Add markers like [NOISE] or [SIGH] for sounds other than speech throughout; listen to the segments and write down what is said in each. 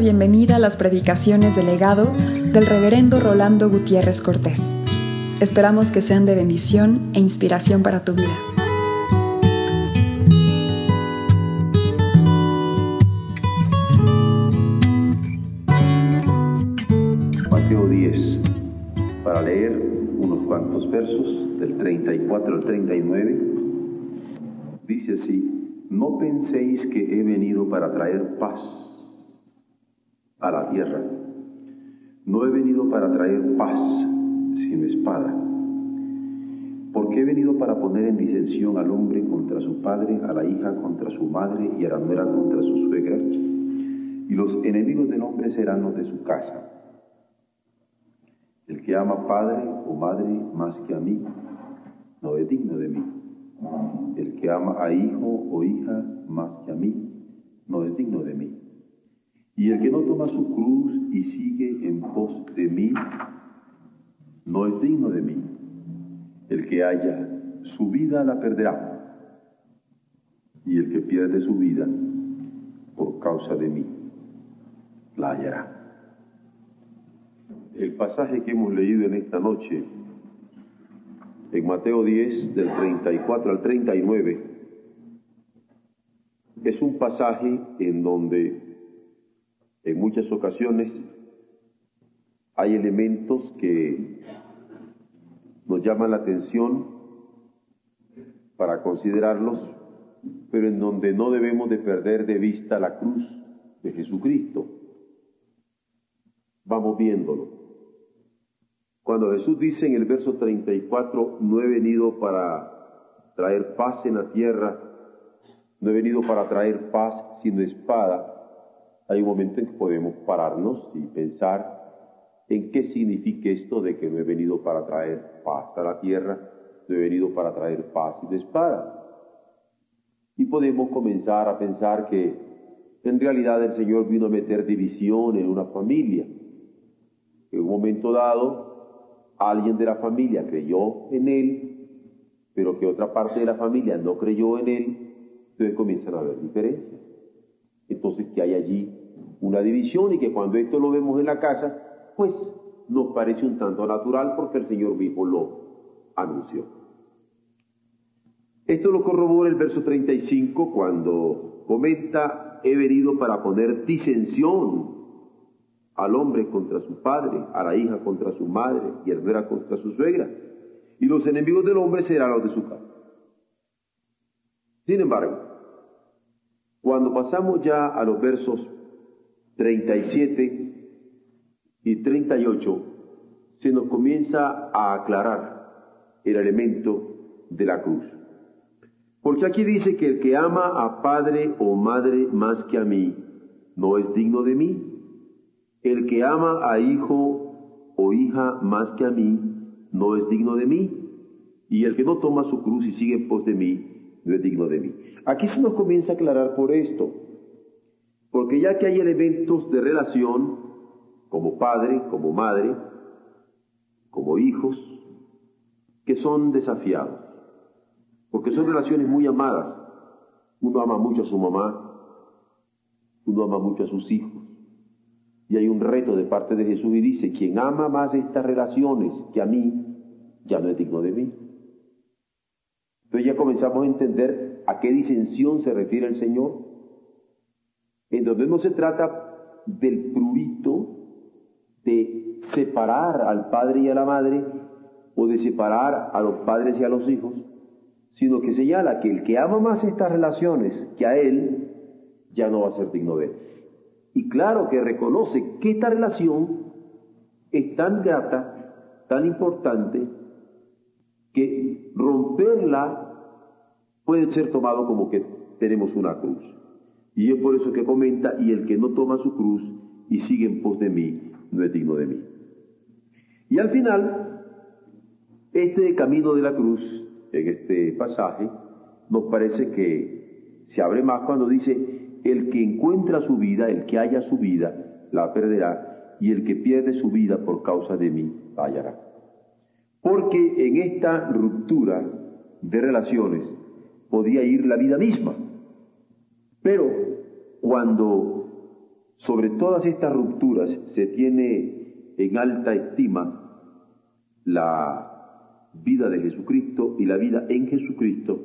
bienvenida a las predicaciones del legado del reverendo Rolando Gutiérrez Cortés. Esperamos que sean de bendición e inspiración para tu vida. Mateo 10, para leer unos cuantos versos del 34 al 39, dice así, no penséis que he venido para traer paz a la tierra. No he venido para traer paz, sino espada. Porque he venido para poner en disensión al hombre contra su padre, a la hija contra su madre y a la nuera contra su suegra. Y los enemigos del hombre serán los de su casa. El que ama padre o madre más que a mí, no es digno de mí. El que ama a hijo o hija más que a mí, no es digno de mí. Y el que no toma su cruz y sigue en pos de mí, no es digno de mí. El que haya su vida la perderá. Y el que pierde su vida por causa de mí, la hallará. El pasaje que hemos leído en esta noche, en Mateo 10, del 34 al 39, es un pasaje en donde en muchas ocasiones hay elementos que nos llaman la atención para considerarlos, pero en donde no debemos de perder de vista la cruz de Jesucristo. Vamos viéndolo. Cuando Jesús dice en el verso 34, no he venido para traer paz en la tierra, no he venido para traer paz sino espada, hay un momento en que podemos pararnos y pensar en qué significa esto de que no he venido para traer paz a la tierra, no he venido para traer paz y espada. Y podemos comenzar a pensar que en realidad el Señor vino a meter división en una familia. En un momento dado, alguien de la familia creyó en Él, pero que otra parte de la familia no creyó en Él, entonces comienzan a haber diferencias. Entonces que hay allí una división y que cuando esto lo vemos en la casa, pues nos parece un tanto natural porque el Señor mismo lo anunció. Esto lo corrobora el verso 35 cuando comenta, he venido para poner disensión al hombre contra su padre, a la hija contra su madre y a la nuera contra su suegra. Y los enemigos del hombre serán los de su casa. Sin embargo, cuando pasamos ya a los versos 37 y 38, se nos comienza a aclarar el elemento de la cruz. Porque aquí dice que el que ama a padre o madre más que a mí, no es digno de mí. El que ama a hijo o hija más que a mí, no es digno de mí. Y el que no toma su cruz y sigue en pos de mí, no es digno de mí. Aquí se nos comienza a aclarar por esto. Porque ya que hay elementos de relación, como padre, como madre, como hijos, que son desafiados, porque son relaciones muy amadas. Uno ama mucho a su mamá, uno ama mucho a sus hijos, y hay un reto de parte de Jesús y dice, quien ama más estas relaciones que a mí, ya no es digno de mí. Entonces ya comenzamos a entender a qué disensión se refiere el Señor en donde no se trata del prurito de separar al padre y a la madre o de separar a los padres y a los hijos, sino que señala que el que ama más estas relaciones que a él, ya no va a ser digno de él. Y claro que reconoce que esta relación es tan grata, tan importante, que romperla puede ser tomado como que tenemos una cruz. Y es por eso que comenta, y el que no toma su cruz y sigue en pos de mí, no es digno de mí. Y al final, este camino de la cruz, en este pasaje, nos parece que se abre más cuando dice, el que encuentra su vida, el que haya su vida, la perderá, y el que pierde su vida por causa de mí, la. Porque en esta ruptura de relaciones podía ir la vida misma. Pero cuando sobre todas estas rupturas se tiene en alta estima la vida de Jesucristo y la vida en Jesucristo,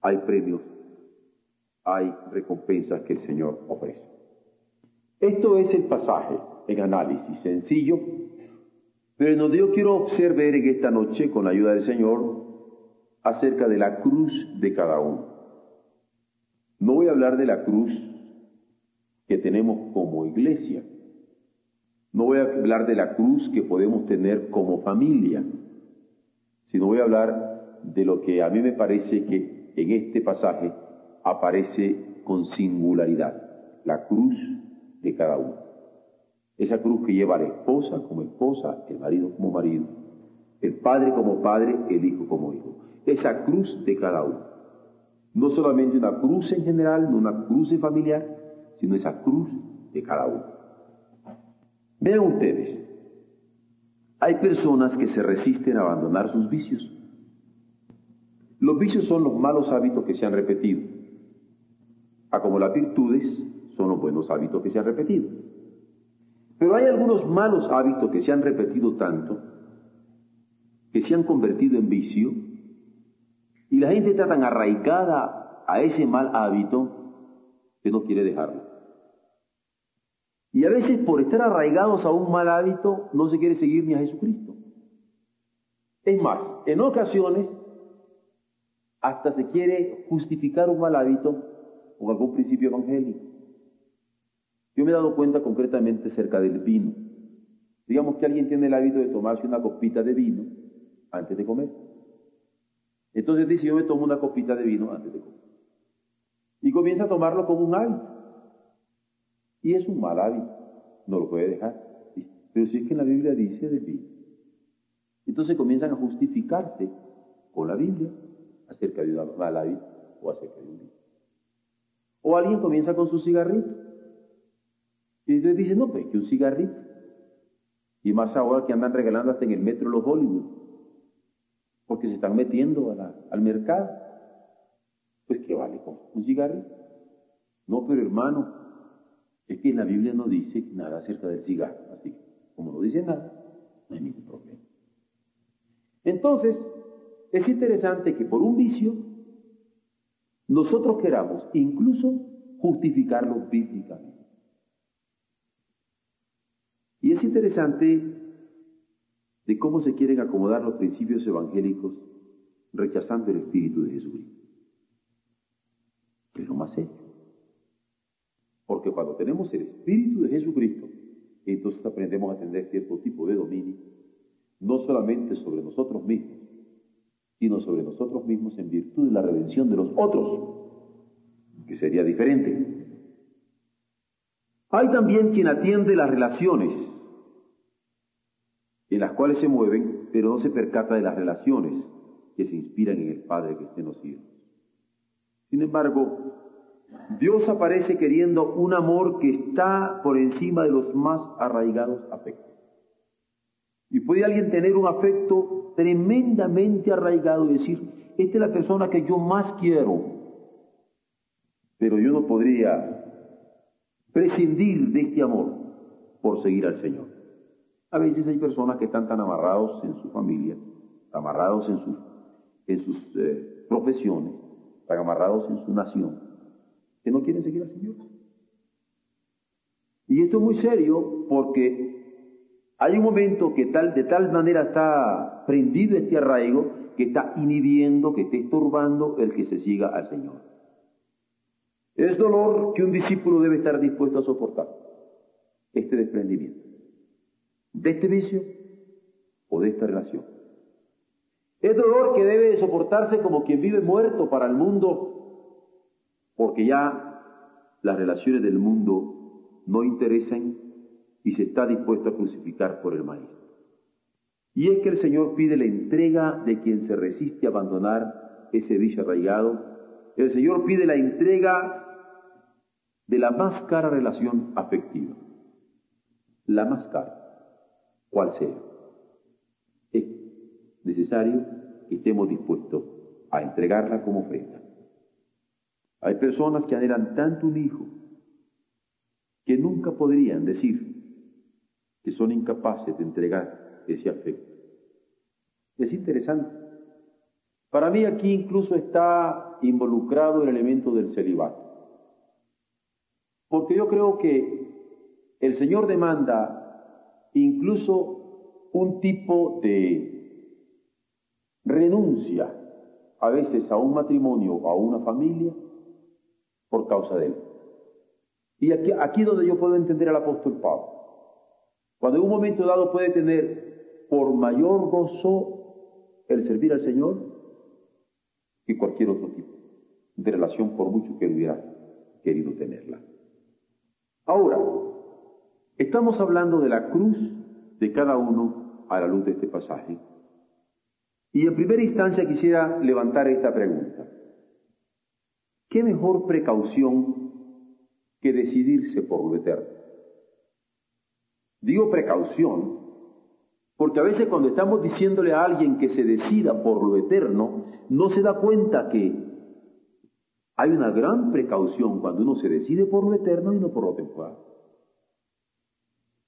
hay premios, hay recompensas que el Señor ofrece. Esto es el pasaje en análisis sencillo, pero donde yo quiero observar en esta noche, con la ayuda del Señor, acerca de la cruz de cada uno. No voy a hablar de la cruz que tenemos como iglesia. No voy a hablar de la cruz que podemos tener como familia, sino voy a hablar de lo que a mí me parece que en este pasaje aparece con singularidad, la cruz de cada uno. Esa cruz que lleva a la esposa como esposa, el marido como marido, el padre como padre, el hijo como hijo. Esa cruz de cada uno. No solamente una cruz en general, no una cruz familiar, sino esa cruz de cada uno. Vean ustedes, hay personas que se resisten a abandonar sus vicios. Los vicios son los malos hábitos que se han repetido, a como las virtudes son los buenos hábitos que se han repetido. Pero hay algunos malos hábitos que se han repetido tanto, que se han convertido en vicio, y la gente está tan arraigada a ese mal hábito que no quiere dejarlo. Y a veces por estar arraigados a un mal hábito no se quiere seguir ni a Jesucristo. Es más, en ocasiones hasta se quiere justificar un mal hábito con algún principio evangélico. Yo me he dado cuenta concretamente cerca del vino. Digamos que alguien tiene el hábito de tomarse una copita de vino antes de comer. Entonces dice, yo me tomo una copita de vino antes de comer. Y comienza a tomarlo como un hábito. Y es un mal hábito. No lo puede dejar. Pero si es que la Biblia dice del vino. Entonces comienzan a justificarse con la Biblia acerca de un mal hábito o acerca de un vino. O alguien comienza con su cigarrito. Y entonces dice, no, pues que un cigarrito. Y más ahora que andan regalando hasta en el metro los Hollywood. Porque se están metiendo al mercado. Pues que vale con un cigarrito. No, pero hermano, es que la Biblia no dice nada acerca del cigarro. Así que, como no dice nada, no hay ningún problema. Entonces, es interesante que por un vicio nosotros queramos incluso justificarlo bíblicamente. Y es interesante de cómo se quieren acomodar los principios evangélicos rechazando el Espíritu de Jesucristo. Es lo más serio. Porque cuando tenemos el Espíritu de Jesucristo, entonces aprendemos a tener cierto tipo de dominio, no solamente sobre nosotros mismos, sino sobre nosotros mismos en virtud de la redención de los otros, que sería diferente. Hay también quien atiende las relaciones en las cuales se mueven, pero no se percata de las relaciones que se inspiran en el Padre que está en los cielos. Sin embargo, Dios aparece queriendo un amor que está por encima de los más arraigados afectos. Y puede alguien tener un afecto tremendamente arraigado y decir, esta es la persona que yo más quiero, pero yo no podría prescindir de este amor por seguir al Señor. A veces hay personas que están tan amarrados en su familia, amarrados en sus, eh, profesiones, tan amarrados en su nación, que no quieren seguir al Señor. Y esto es muy serio porque hay un momento que tal, de tal manera está prendido este arraigo que está inhibiendo, que está estorbando el que se siga al Señor. Es dolor que un discípulo debe estar dispuesto a soportar, este desprendimiento de este vicio o de esta relación. Es dolor que debe soportarse como quien vive muerto para el mundo, porque ya las relaciones del mundo no interesan y se está dispuesto a crucificar por el Maestro. Y es que el Señor pide la entrega de quien se resiste a abandonar ese vicio arraigado. El Señor pide la entrega de la más cara relación afectiva. La más cara cual sea. Es necesario que estemos dispuestos a entregarla como ofrenda. Hay personas que anhelan tanto un hijo que nunca podrían decir que son incapaces de entregar ese afecto. Es interesante. Para mí aquí incluso está involucrado el elemento del celibato. Porque yo creo que el Señor demanda incluso un tipo de renuncia a veces a un matrimonio a una familia por causa de él. Y aquí, aquí es donde yo puedo entender al apóstol Pablo. Cuando en un momento dado puede tener por mayor gozo el servir al Señor que cualquier otro tipo de relación, por mucho que él hubiera querido tenerla. Ahora, estamos hablando de la cruz de cada uno a la luz de este pasaje. Y en primera instancia quisiera levantar esta pregunta. ¿Qué mejor precaución que decidirse por lo eterno? Digo precaución porque a veces cuando estamos diciéndole a alguien que se decida por lo eterno, no se da cuenta que hay una gran precaución cuando uno se decide por lo eterno y no por lo temporal.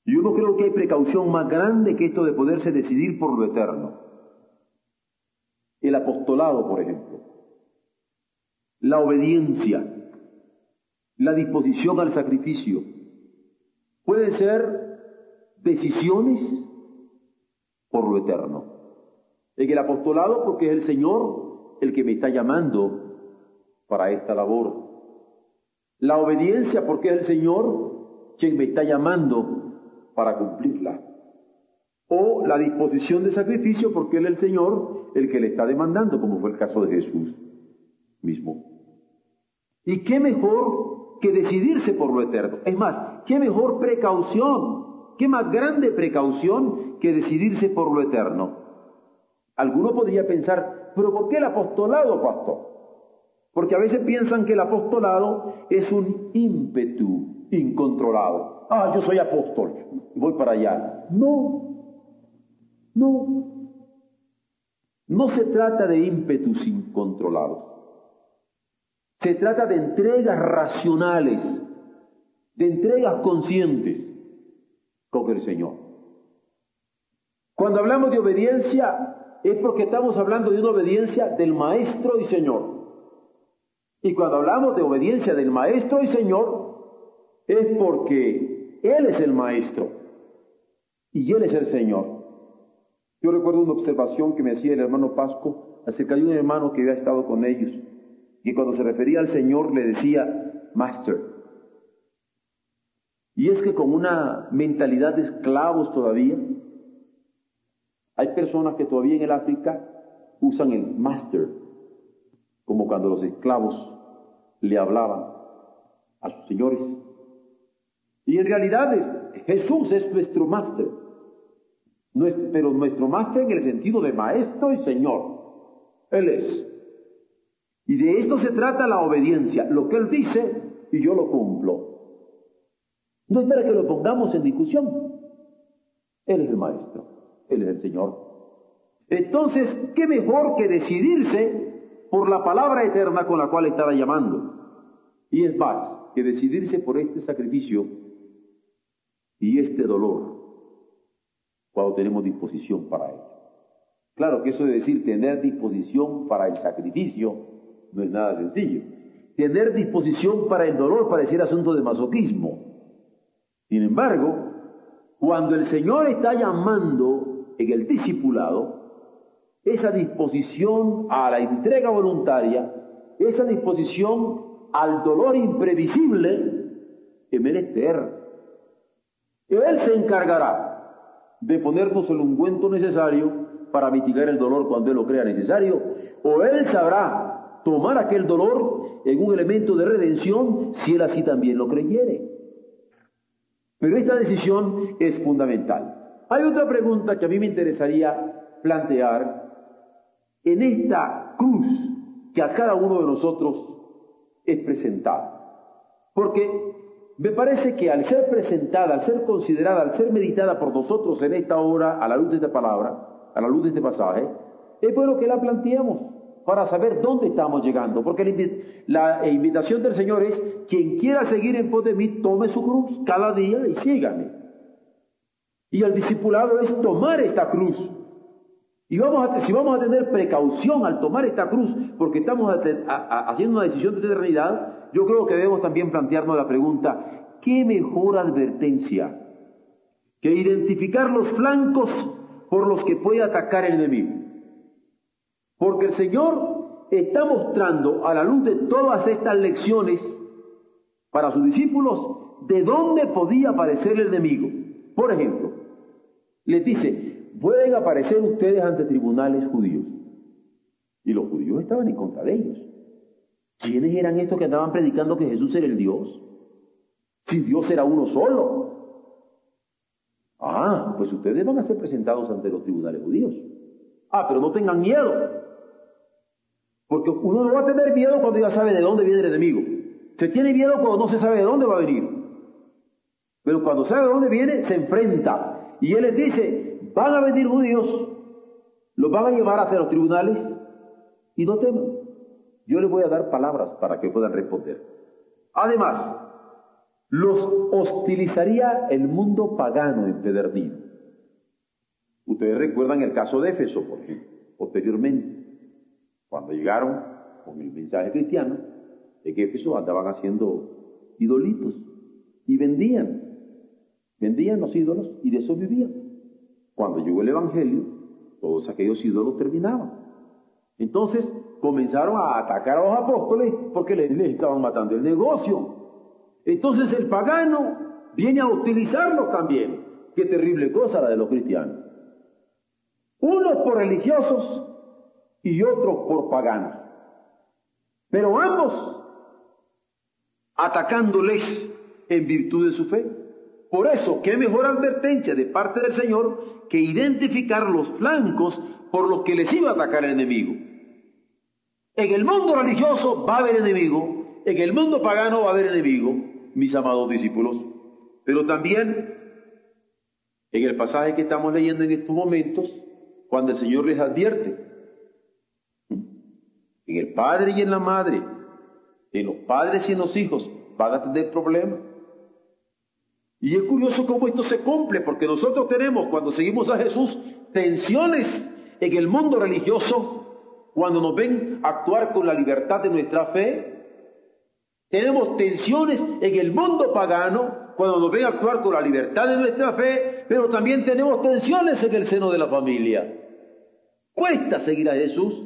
Yo no creo que hay precaución más grande que esto de poderse decidir por lo eterno. El apostolado, por ejemplo, la obediencia, la disposición al sacrificio, pueden ser decisiones por lo eterno. En el apostolado porque es el Señor el que me está llamando para esta labor. La obediencia porque es el Señor quien me está llamando para cumplirla. O la disposición de sacrificio porque es el Señor el que le está demandando, como fue el caso de Jesús mismo. ¿Y qué mejor que decidirse por lo eterno? Es más, ¿qué mejor precaución? ¿Qué más grande precaución que decidirse por lo eterno? Alguno podría pensar, pero ¿por qué el apostolado, pastor? Porque a veces piensan que el apostolado es un ímpetu incontrolado. Ah, yo soy apóstol, voy para allá. No, no. No se trata de ímpetus incontrolados. Se trata de entregas racionales, de entregas conscientes con el Señor. Cuando hablamos de obediencia es porque estamos hablando de una obediencia del Maestro y Señor. Y cuando hablamos de obediencia del Maestro y Señor, es porque Él es el Maestro y Él es el Señor. Yo recuerdo una observación que me hacía el hermano Pasco acerca de un hermano que había estado con ellos, y cuando se refería al Señor le decía Master. Y es que con una mentalidad de esclavos todavía, hay personas que todavía en el África usan el Master, como cuando los esclavos le hablaban a sus señores. Y en realidad es, Jesús es nuestro máster, pero nuestro máster en el sentido de maestro y señor. Él es. Y de esto se trata la obediencia, lo que Él dice y yo lo cumplo. No es para que lo pongamos en discusión. Él es el maestro, Él es el Señor. Entonces, ¿qué mejor que decidirse por la palabra eterna con la cual estaba llamando. Y es más que decidirse por este sacrificio y este dolor cuando tenemos disposición para ello. Claro que eso de decir tener disposición para el sacrificio no es nada sencillo. Tener disposición para el dolor pareciera asunto de masoquismo. Sin embargo, cuando el Señor está llamando en el discipulado, esa disposición a la entrega voluntaria, esa disposición al dolor imprevisible, es menester. Él se encargará de ponernos el ungüento necesario para mitigar el dolor cuando Él lo crea necesario, o Él sabrá tomar aquel dolor en un elemento de redención si Él así también lo creyere. Pero esta decisión es fundamental. Hay otra pregunta que a mí me interesaría plantear en esta cruz que a cada uno de nosotros es presentada. Porque me parece que al ser presentada, al ser considerada, al ser meditada por nosotros en esta hora, a la luz de esta palabra, a la luz de este pasaje, es bueno que la planteemos. Para saber dónde estamos llegando. Porque la invitación del Señor es, quien quiera seguir en pos de mí, tome su cruz cada día y sígame. Y el discipulado es tomar esta cruz. Y vamos a, si vamos a tener precaución al tomar esta cruz, porque estamos haciendo una decisión de eternidad, yo creo que debemos también plantearnos la pregunta, ¿qué mejor advertencia que identificar los flancos por los que puede atacar el enemigo? Porque el Señor está mostrando a la luz de todas estas lecciones para sus discípulos de dónde podía aparecer el enemigo. Por ejemplo, les dice, pueden aparecer ustedes ante tribunales judíos. Y los judíos estaban en contra de ellos. ¿Quiénes eran estos que andaban predicando que Jesús era el Dios? Si Dios era uno solo. Ah, pues ustedes van a ser presentados ante los tribunales judíos. Ah, pero no tengan miedo. Porque uno no va a tener miedo cuando ya sabe de dónde viene el enemigo. Se tiene miedo cuando no se sabe de dónde va a venir. Pero cuando sabe de dónde viene, se enfrenta. Y él les dice, van a venir judíos, los van a llevar hacia los tribunales y no teman. Yo les voy a dar palabras para que puedan responder. Además, los hostilizaría el mundo pagano empedernido. Ustedes recuerdan el caso de Éfeso, por posteriormente. Cuando llegaron con el mensaje cristiano, de que Éfeso andaban haciendo idolitos y vendían, vendían los ídolos y de eso vivían. Cuando llegó el Evangelio, todos aquellos ídolos terminaban. Entonces comenzaron a atacar a los apóstoles porque les, les estaban matando el negocio. Entonces el pagano viene a utilizarlos también. Qué terrible cosa la de los cristianos. Unos por religiosos y otros por paganos. Pero ambos atacándoles en virtud de su fe. Por eso, qué mejor advertencia de parte del Señor que identificar los flancos por los que les iba a atacar el enemigo. En el mundo religioso va a haber enemigo, en el mundo pagano va a haber enemigo, mis amados discípulos. Pero también en el pasaje que estamos leyendo en estos momentos, cuando el Señor les advierte, en el padre y en la madre, en los padres y en los hijos, van a tener problemas. Y es curioso cómo esto se cumple, porque nosotros tenemos, cuando seguimos a Jesús, tensiones en el mundo religioso, cuando nos ven actuar con la libertad de nuestra fe. Tenemos tensiones en el mundo pagano, cuando nos ven actuar con la libertad de nuestra fe, pero también tenemos tensiones en el seno de la familia. Cuesta seguir a Jesús,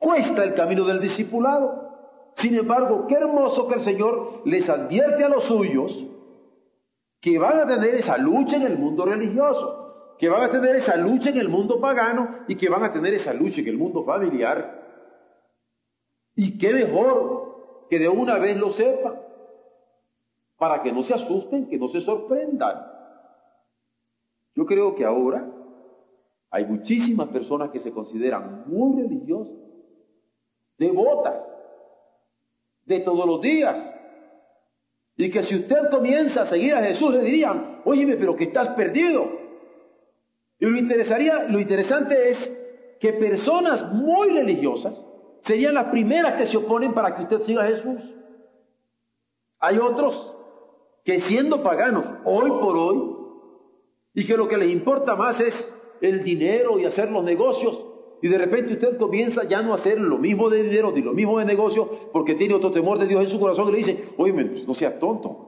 Cuesta el camino del discipulado. Sin embargo, qué hermoso que el Señor les advierte a los suyos que van a tener esa lucha en el mundo religioso, que van a tener esa lucha en el mundo pagano y que van a tener esa lucha en el mundo familiar. Y qué mejor que de una vez lo sepan, para que no se asusten, que no se sorprendan. Yo creo que ahora hay muchísimas personas que se consideran muy religiosas devotas, de todos los días. Y que si usted comienza a seguir a Jesús, le dirían, óyeme, pero que estás perdido. Y lo, interesaría, lo interesante es que personas muy religiosas serían las primeras que se oponen para que usted siga a Jesús. Hay otros que siendo paganos hoy por hoy, y que lo que les importa más es el dinero y hacer los negocios, y de repente usted comienza ya no a hacer lo mismo de dinero ni lo mismo de negocio porque tiene otro temor de Dios en su corazón y le dice, oye, pues no seas tonto.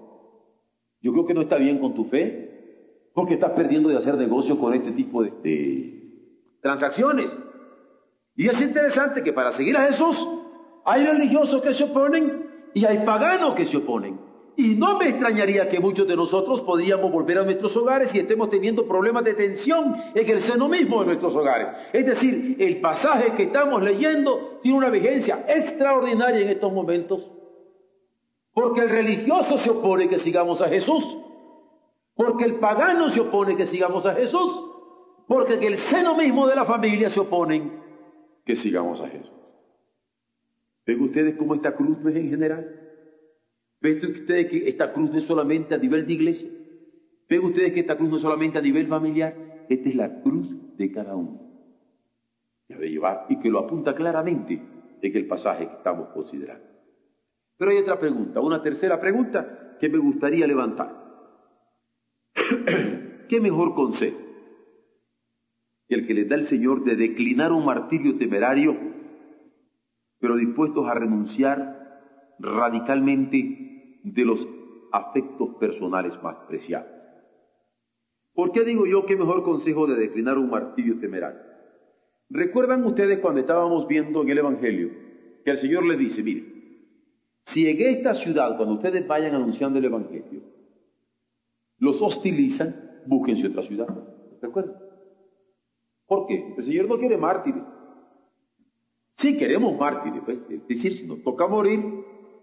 Yo creo que no está bien con tu fe porque estás perdiendo de hacer negocio con este tipo de, de transacciones. Y es interesante que para seguir a Jesús hay religiosos que se oponen y hay paganos que se oponen. Y no me extrañaría que muchos de nosotros podríamos volver a nuestros hogares y estemos teniendo problemas de tensión en el seno mismo de nuestros hogares. Es decir, el pasaje que estamos leyendo tiene una vigencia extraordinaria en estos momentos. Porque el religioso se opone que sigamos a Jesús. Porque el pagano se opone que sigamos a Jesús. Porque en el seno mismo de la familia se oponen que sigamos a Jesús. ¿Ven ustedes cómo esta cruz en general? ¿Ven ustedes que esta cruz no es solamente a nivel de iglesia? ¿Ven ustedes que esta cruz no es solamente a nivel familiar? Esta es la cruz de cada uno. de llevar y que lo apunta claramente en el pasaje que estamos considerando. Pero hay otra pregunta, una tercera pregunta que me gustaría levantar. [CLEARS THROAT] ¿Qué mejor consejo que el que les da el Señor de declinar un martirio temerario, pero dispuestos a renunciar radicalmente de los afectos personales más preciados? ¿Por qué digo yo qué mejor consejo de declinar un martirio temerario? ¿Recuerdan ustedes cuando estábamos viendo en el Evangelio que el Señor le dice, mire, si en esta ciudad, cuando ustedes vayan anunciando el Evangelio, los hostilizan, búsquense otra ciudad. ¿Recuerdan? ¿Por qué? El Señor no quiere mártires. Sí queremos mártires, pues, es decir, si nos toca morir,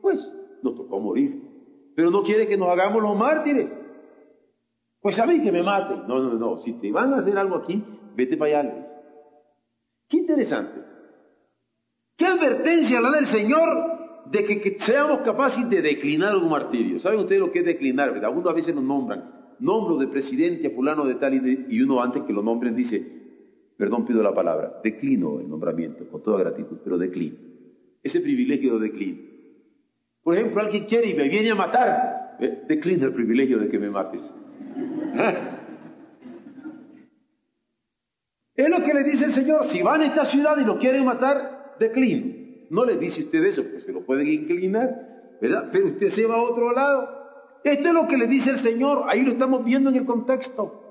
pues nos tocó morir. Pero no quiere que nos hagamos los mártires. Pues a mí que me maten. No, no, no. Si te van a hacer algo aquí, vete para allá. Qué interesante. Qué advertencia la del Señor de que, seamos capaces de declinar un martirio. ¿Saben ustedes lo que es declinar? ¿verdad? Uno a veces nos nombran. Nombro de presidente a fulano de tal y, y uno antes que lo nombren dice, perdón pido la palabra, declino el nombramiento con toda gratitud, pero declino. Ese privilegio lo declino. Por ejemplo, alguien quiere y me viene a matar, eh, declina el privilegio de que me mates. Es lo que le dice el Señor, si van a esta ciudad y lo quieren matar, declino. No le dice usted eso, pues se lo pueden inclinar, ¿verdad? Pero usted se va a otro lado. Esto es lo que le dice el Señor, ahí lo estamos viendo en el contexto.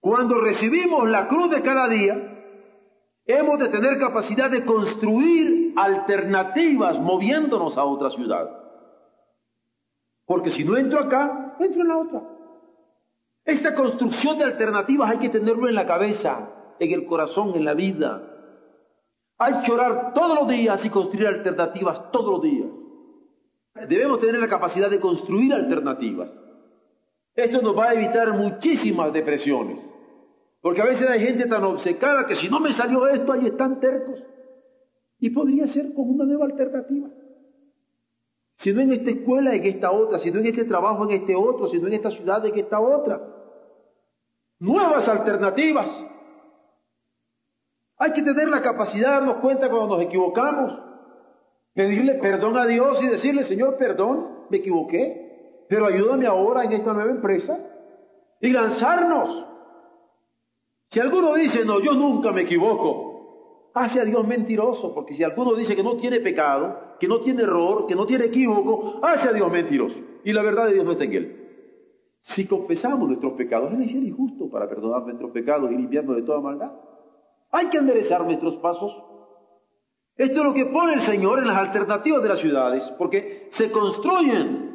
Cuando recibimos la cruz de cada día, hemos de tener capacidad de construir alternativas moviéndonos a otra ciudad. Porque si no entro acá, entro en la otra. Esta construcción de alternativas hay que tenerlo en la cabeza, en el corazón, en la vida. Hay que orar todos los días y construir alternativas todos los días. Debemos tener la capacidad de construir alternativas. Esto nos va a evitar muchísimas depresiones. Porque a veces hay gente tan obcecada que si no me salió esto, ahí están tercos. Y podría ser como una nueva alternativa. Si no en esta escuela, en esta otra. Si no en este trabajo, en este otro. Si no en esta ciudad, en esta otra. Nuevas alternativas. Hay que tener la capacidad de darnos cuenta cuando nos equivocamos. Pedirle perdón a Dios y decirle, Señor, perdón, me equivoqué. Pero ayúdame ahora en esta nueva empresa. Y lanzarnos. Si alguno dice, no, yo nunca me equivoco hace a Dios mentiroso, porque si alguno dice que no tiene pecado, que no tiene error, que no tiene equívoco, hace a Dios mentiroso. Y la verdad de Dios no está en él. Si confesamos nuestros pecados, Él es fiel justo para perdonar nuestros pecados y limpiarnos de toda maldad. Hay que enderezar nuestros pasos. Esto es lo que pone el Señor en las alternativas de las ciudades, porque se construyen.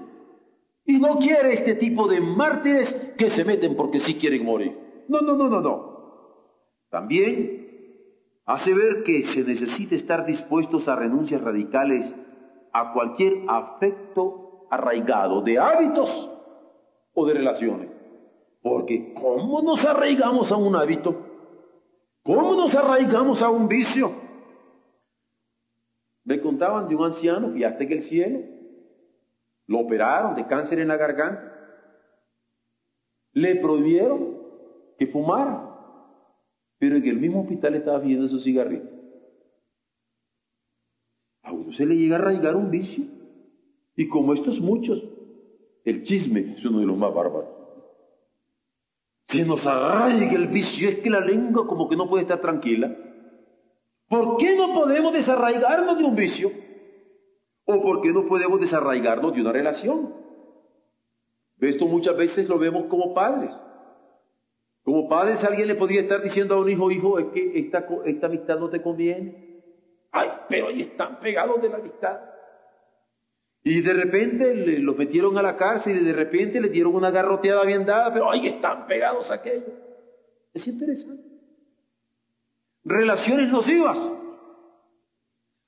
Y no quiere este tipo de mártires que se meten porque sí quieren morir. No, no, no, no, no. También hace ver que se necesita estar dispuestos a renuncias radicales a cualquier afecto arraigado de hábitos o de relaciones. Porque ¿cómo nos arraigamos a un hábito? ¿Cómo nos arraigamos a un vicio? Me contaban de un anciano que está en el cielo. Lo operaron de cáncer en la garganta. Le prohibieron que fumara pero en el mismo hospital estaba pidiendo su cigarrito. A uno se le llega a arraigar un vicio. Y como estos muchos, el chisme es uno de los más bárbaros. Se nos arraiga el vicio, es que la lengua como que no puede estar tranquila. ¿Por qué no podemos desarraigarnos de un vicio? ¿O por qué no podemos desarraigarnos de una relación? Esto muchas veces lo vemos como padres. Como padres, alguien le podría estar diciendo a un hijo, hijo, es que esta, amistad no te conviene. Ay, pero ahí están pegados de la amistad. Y de repente los metieron a la cárcel y de repente le dieron una garroteada bien dada, pero ahí están pegados a aquello. Es interesante. Relaciones nocivas.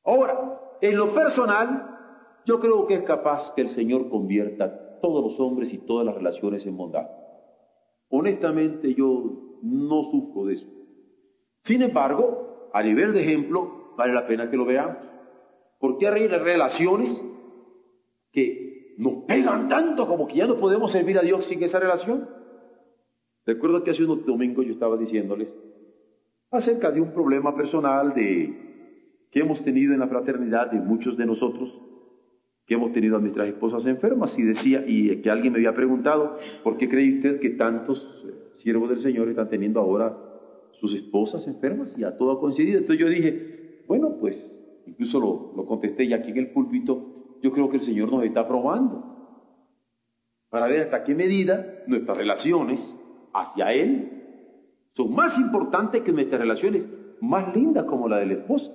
Ahora, en lo personal, yo creo que es capaz que el Señor convierta todos los hombres y todas las relaciones en bondad. Honestamente yo no sufro de eso. Sin embargo, a nivel de ejemplo, vale la pena que lo veamos. Porque hay relaciones que nos pegan tanto como que ya no podemos servir a Dios sin esa relación. Recuerdo que hace unos domingos yo estaba diciéndoles acerca de un problema personal de, que hemos tenido en la fraternidad de muchos de nosotros, que hemos tenido a nuestras esposas enfermas, y decía, y que alguien me había preguntado, ¿por qué cree usted que tantos eh, siervos del Señor están teniendo ahora sus esposas enfermas? Y a todo ha coincidido. Entonces yo dije, bueno, pues, incluso lo, lo contesté ya aquí en el púlpito, yo creo que el Señor nos está probando para ver hasta qué medida nuestras relaciones hacia Él son más importantes que nuestras relaciones más lindas como la del esposo.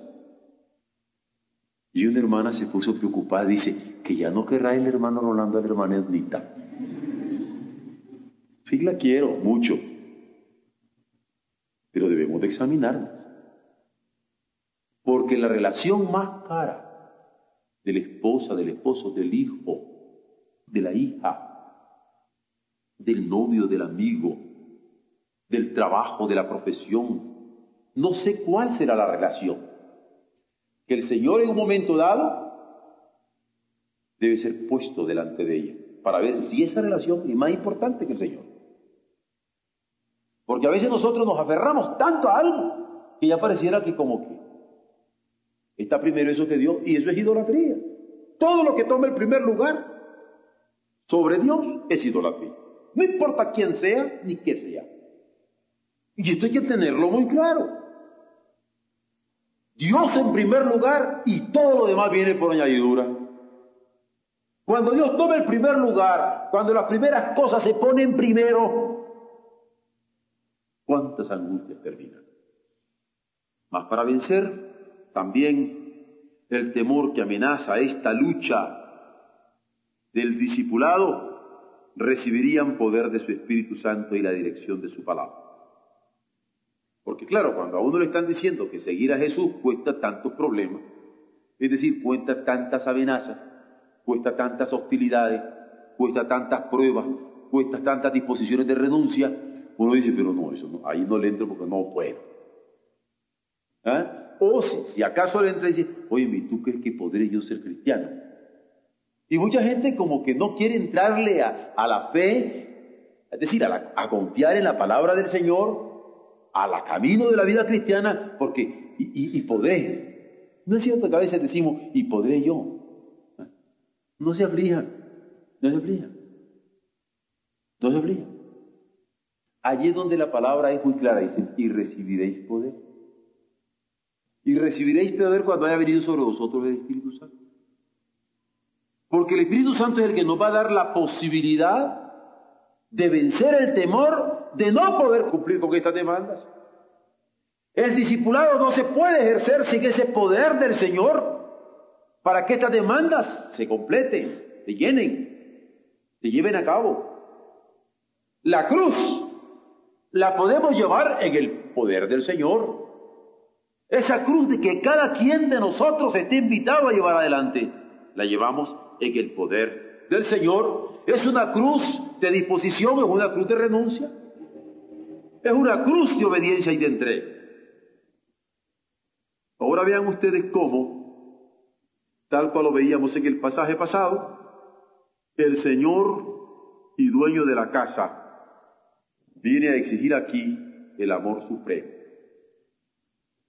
Y una hermana se puso preocupada, dice, que ya no querrá el hermano Rolando a la hermana Ednita. Sí la quiero mucho, pero debemos de examinarnos. Porque la relación más cara de la esposa, del esposo, del hijo, de la hija, del novio, del amigo, del trabajo, de la profesión. No sé cuál será la relación. Que el Señor en un momento dado debe ser puesto delante de ella para ver si esa relación es más importante que el Señor. Porque a veces nosotros nos aferramos tanto a algo que ya pareciera que como que está primero eso que Dios y eso es idolatría. Todo lo que toma el primer lugar sobre Dios es idolatría. No importa quién sea ni qué sea. Y esto hay que tenerlo muy claro. Dios en primer lugar y todo lo demás viene por añadidura. Cuando Dios toma el primer lugar, cuando las primeras cosas se ponen primero, ¿cuántas angustias terminan? Mas para vencer también el temor que amenaza esta lucha del discipulado, recibirían poder de su Espíritu Santo y la dirección de su palabra. Porque claro, cuando a uno le están diciendo que seguir a Jesús cuesta tantos problemas, es decir, cuesta tantas amenazas, cuesta tantas hostilidades, cuesta tantas pruebas, cuesta tantas disposiciones de renuncia, uno dice, pero no, eso no, ahí no le entro porque no puedo. ¿Ah? O si, si, acaso le entra y dice, oye, ¿tú crees que podré yo ser cristiano? Y mucha gente como que no quiere entrarle a, la fe, es decir, a, confiar en la palabra del Señor, a la camino de la vida cristiana, porque, y, podré. No es cierto que a veces decimos, y podré yo. No se aflijan, no se aflijan. No se aflijan. Allí es donde la palabra es muy clara, dice, y recibiréis poder. Y recibiréis poder cuando haya venido sobre vosotros el Espíritu Santo. Porque el Espíritu Santo es el que nos va a dar la posibilidad de vencer el temor de no poder cumplir con estas demandas. El discipulado no se puede ejercer sin ese poder del Señor para que estas demandas se completen, se llenen, se lleven a cabo. La cruz la podemos llevar en el poder del Señor. Esa cruz de que cada quien de nosotros esté invitado a llevar adelante, la llevamos en el poder del Señor. Es una cruz de disposición, es una cruz de renuncia. Es una cruz de obediencia y de entrega. Ahora vean ustedes cómo, tal cual lo veíamos en el pasaje pasado, el Señor y dueño de la casa viene a exigir aquí el amor supremo.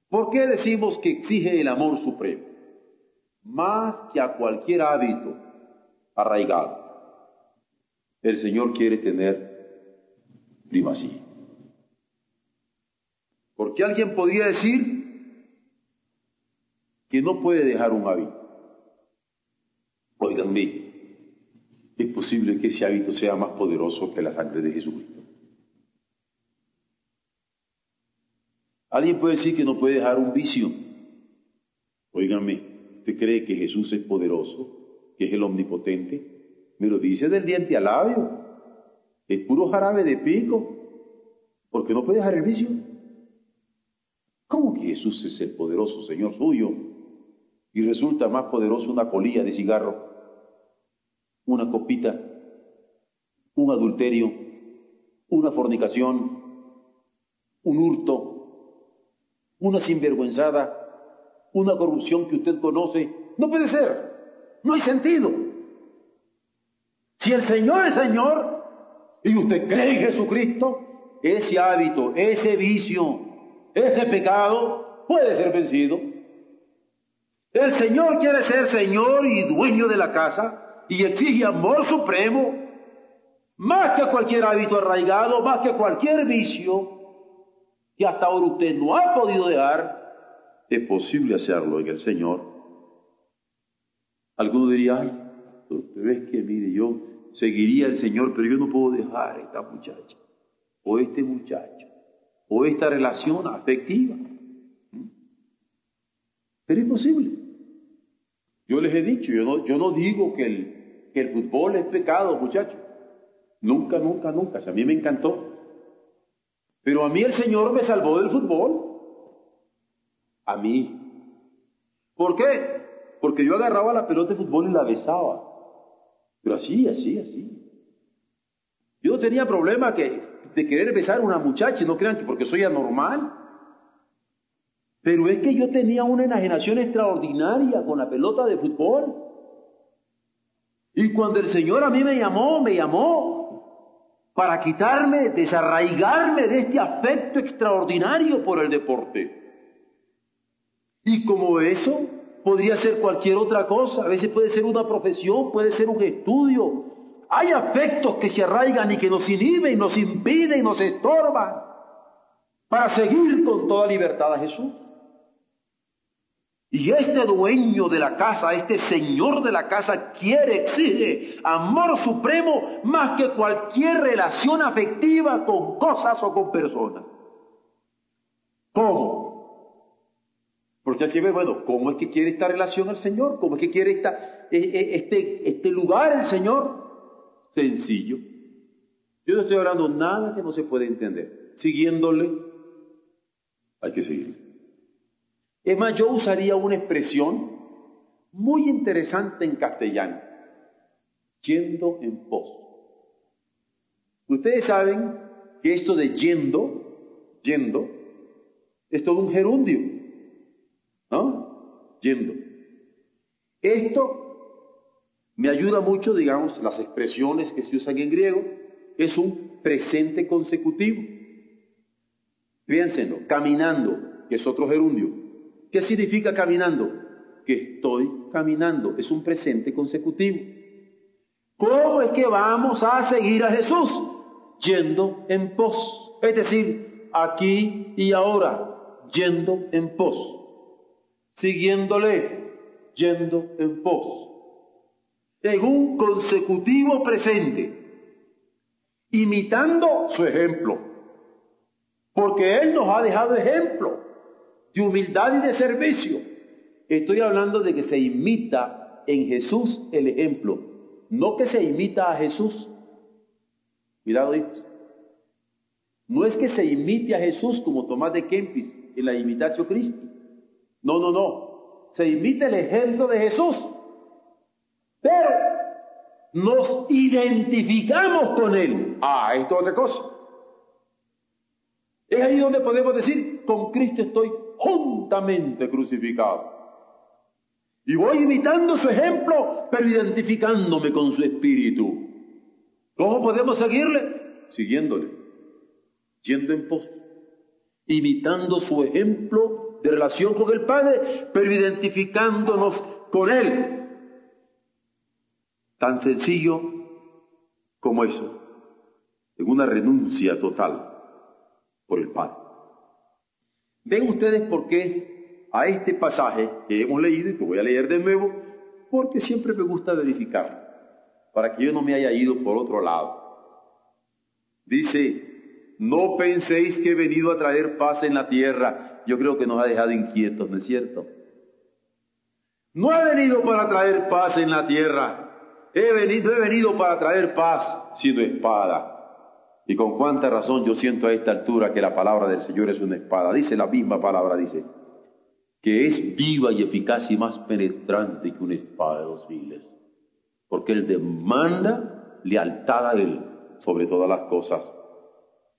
¿Por qué decimos que exige el amor supremo? Más que a cualquier hábito, arraigado. El Señor quiere tener primacía. Porque alguien podría decir que no puede dejar un hábito. Oiganme, es posible que ese hábito sea más poderoso que la sangre de Jesucristo. Alguien puede decir que no puede dejar un vicio. Óiganme, ¿usted cree que Jesús es poderoso? que es el omnipotente, me lo dice del diente al labio. Es puro jarabe de pico, porque no puede dejar el vicio. ¿Cómo que Jesús es el poderoso Señor suyo? Y resulta más poderoso una colilla de cigarro, una copita, un adulterio, una fornicación, un hurto, una sinvergüenzada, una corrupción que usted conoce. No puede ser. No hay sentido. Si el Señor es Señor y usted cree en Jesucristo, ese hábito, ese vicio, ese pecado puede ser vencido. El Señor quiere ser Señor y dueño de la casa y exige amor supremo, más que cualquier hábito arraigado, más que cualquier vicio que hasta ahora usted no ha podido dejar. Es posible hacerlo en el Señor. Alguno diría, ay, pero es que mire, yo seguiría al Señor, pero yo no puedo dejar a esta muchacha, o este muchacho, o esta relación afectiva. Pero es posible. Yo les he dicho, yo no, yo no digo que el, que el fútbol es pecado, muchachos. Nunca, nunca, nunca. a mí me encantó. Pero a mí el Señor me salvó del fútbol. A mí. ¿Por qué? Porque yo agarraba la pelota de fútbol y la besaba. Pero así, así, así. Yo no tenía problema que, de querer besar a una muchacha, no crean que porque soy anormal. Pero es que yo tenía una enajenación extraordinaria con la pelota de fútbol. Y cuando el Señor a mí me llamó, me llamó para quitarme, desarraigarme de este afecto extraordinario por el deporte. Y como eso, podría ser cualquier otra cosa, a veces puede ser una profesión, puede ser un estudio. Hay afectos que se arraigan y que nos inhiben, nos impiden, nos estorban para seguir con toda libertad a Jesús. Y este dueño de la casa, este señor de la casa quiere, exige amor supremo más que cualquier relación afectiva con cosas o con personas. ¿Cómo? Porque hay que ver, bueno, ¿cómo es que quiere esta relación el Señor? ¿Cómo es que quiere esta, e, e, este, este lugar el Señor? Sencillo. Yo no estoy hablando nada que no se puede entender. Siguiéndole, hay que seguir. Es más, yo usaría una expresión muy interesante en castellano, yendo en pos. Ustedes saben que esto de yendo, yendo, es todo un gerundio. ¿no? Yendo. Esto me ayuda mucho, digamos, las expresiones que se usan en griego, es un presente consecutivo. Piénsenlo, caminando, que es otro gerundio. ¿Qué significa caminando? Que estoy caminando, es un presente consecutivo. ¿Cómo es que vamos a seguir a Jesús? Yendo en pos, es decir, aquí y ahora, yendo en pos siguiéndole, yendo en pos, en un consecutivo presente, imitando su ejemplo, porque Él nos ha dejado ejemplo de humildad y de servicio. Estoy hablando de que se imita en Jesús el ejemplo, no que se imita a Jesús. Cuidado, hijos. No es que se imite a Jesús como Tomás de Kempis en la imitación Cristo no, no, no. Se imita el ejemplo de Jesús. Pero nos identificamos con Él. Ah, esto es otra cosa. Es ahí donde podemos decir, con Cristo estoy juntamente crucificado. Y voy imitando su ejemplo, pero identificándome con su espíritu. ¿Cómo podemos seguirle? Siguiéndole, yendo en pos, imitando su ejemplo de relación con el Padre, pero identificándonos con Él. Tan sencillo como eso, en una renuncia total por el Padre. Ven ustedes por qué a este pasaje que hemos leído y que voy a leer de nuevo, porque siempre me gusta verificar, para que yo no me haya ido por otro lado. Dice, no penséis que he venido a traer paz en la tierra. Yo creo que nos ha dejado inquietos, ¿no es cierto? No he venido para traer paz en la tierra. He venido, he venido para traer paz siendo espada. Y con cuánta razón yo siento a esta altura que la palabra del Señor es una espada. Dice la misma palabra, dice, que es viva y eficaz y más penetrante que una espada de dos files. Porque Él demanda lealtad a Él sobre todas las cosas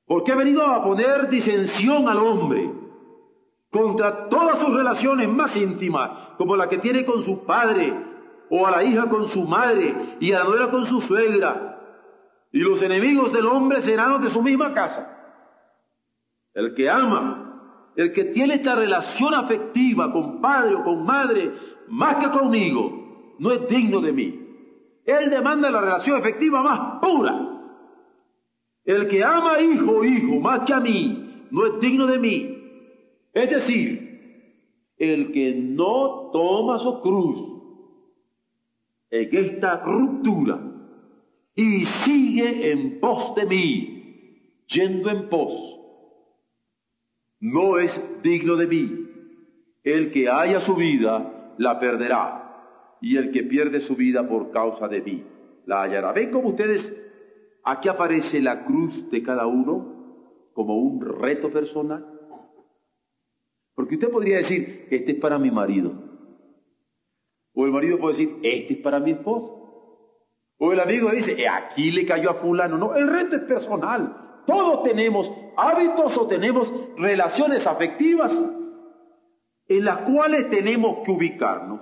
porque ha venido a poner disensión al hombre contra todas sus relaciones más íntimas, como la que tiene con su padre, o a la hija con su madre, y a la nuera con su suegra. Y los enemigos del hombre serán los de su misma casa. El que ama el que tiene esta relación afectiva con padre o con madre más que conmigo, no es digno de mí. Él demanda la relación afectiva más pura. El que ama hijo o hijo más que a mí, no es digno de mí. Es decir, el que no toma su cruz en esta ruptura y sigue en pos de mí, yendo en pos, no es digno de mí. El que haya su vida, la perderá, y el que pierde su vida por causa de mí, la hallará. ¿Ven cómo ustedes, aquí aparece la cruz de cada uno como un reto personal? Porque usted podría decir, este es para mi marido. O el marido puede decir, este es para mi esposa. O el amigo dice, eh, aquí le cayó a fulano. No, el reto es personal. Todos tenemos hábitos o tenemos relaciones afectivas en las cuales tenemos que ubicarnos.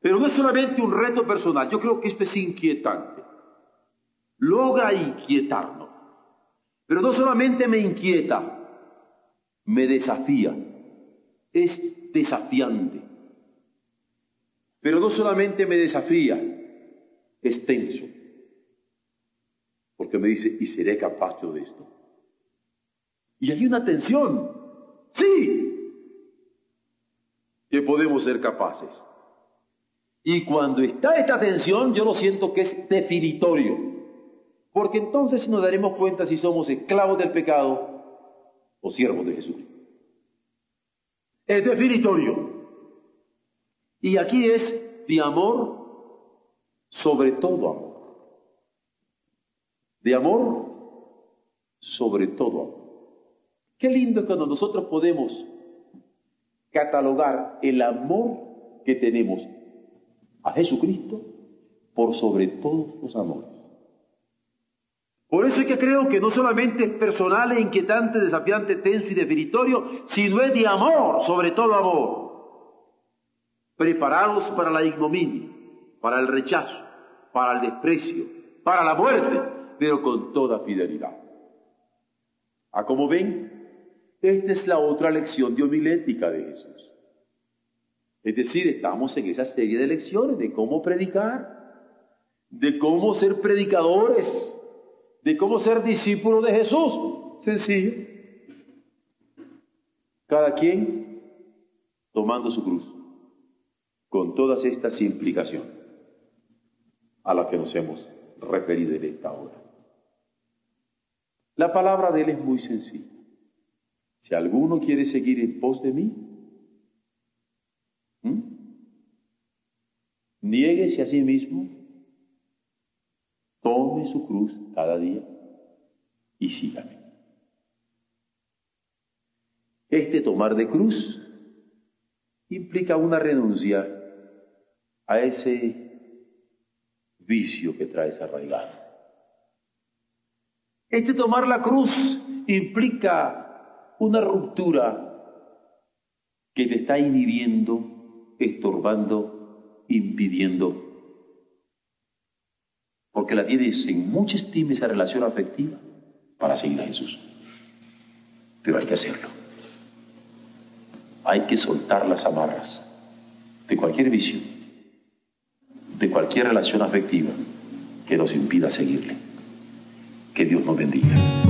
Pero no es solamente un reto personal, yo creo que esto es inquietante. Logra inquietarnos. Pero no solamente me inquieta, me desafía es desafiante. Pero no solamente me desafía, es tenso. Porque me dice, ¿y seré capaz yo de esto? Y hay una tensión. Sí, que podemos ser capaces. Y cuando está esta tensión, yo lo siento que es definitorio. Porque entonces nos daremos cuenta si somos esclavos del pecado o siervos de Jesús es definitorio. Y aquí es de amor sobre todo amor. De amor sobre todo amor. Qué lindo cuando nosotros podemos catalogar el amor que tenemos a Jesucristo por sobre todos los amores. Por eso es que creo que no solamente es personal e inquietante, desafiante, tenso y definitorio, sino es de amor, sobre todo amor. Preparados para la ignominia, para el rechazo, para el desprecio, para la muerte, pero con toda fidelidad. ¿A ah, como ven? Esta es la otra lección homilética de Jesús. Es decir, estamos en esa serie de lecciones de cómo predicar, de cómo ser predicadores de cómo ser discípulo de Jesús. Sencillo. Cada quien tomando su cruz, con todas estas implicaciones a las que nos hemos referido en esta hora. La palabra de Él es muy sencilla. Si alguno quiere seguir en pos de mí, niéguese a sí mismo Tome su cruz cada día y sígame. Este tomar de cruz implica una renuncia a ese vicio que traes arraigado. Este tomar la cruz implica una ruptura que te está inhibiendo, estorbando, impidiendo porque la tienes en mucha estima esa relación afectiva para seguir a Jesús. Pero hay que hacerlo. Hay que soltar las amarras de cualquier visión, de cualquier relación afectiva que nos impida seguirle. Que Dios nos bendiga.